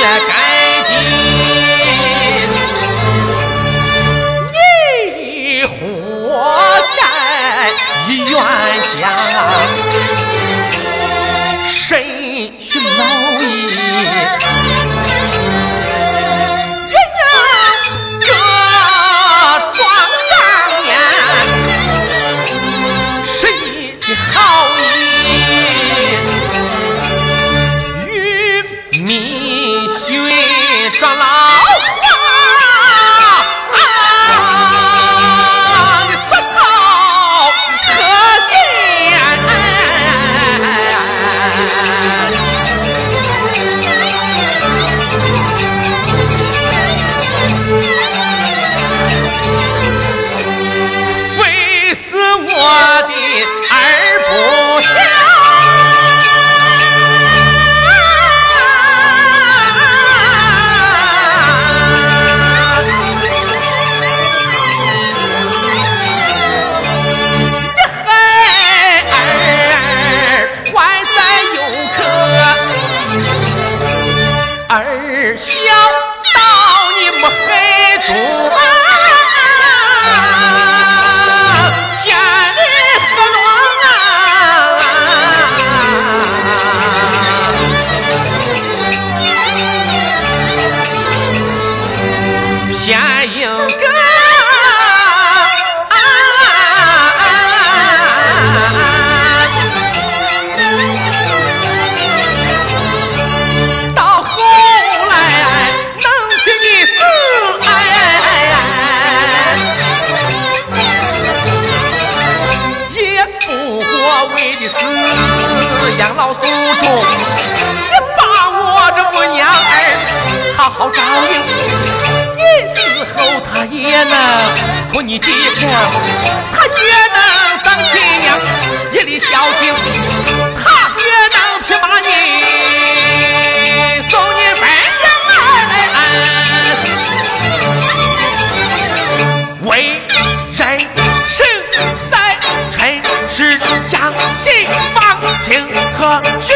也该定。你活在冤家。老祖宗，你把我这我娘儿好好照应，你死后她也能托你几声，她也能当亲娘，一粒孝敬，她也能撇把你。生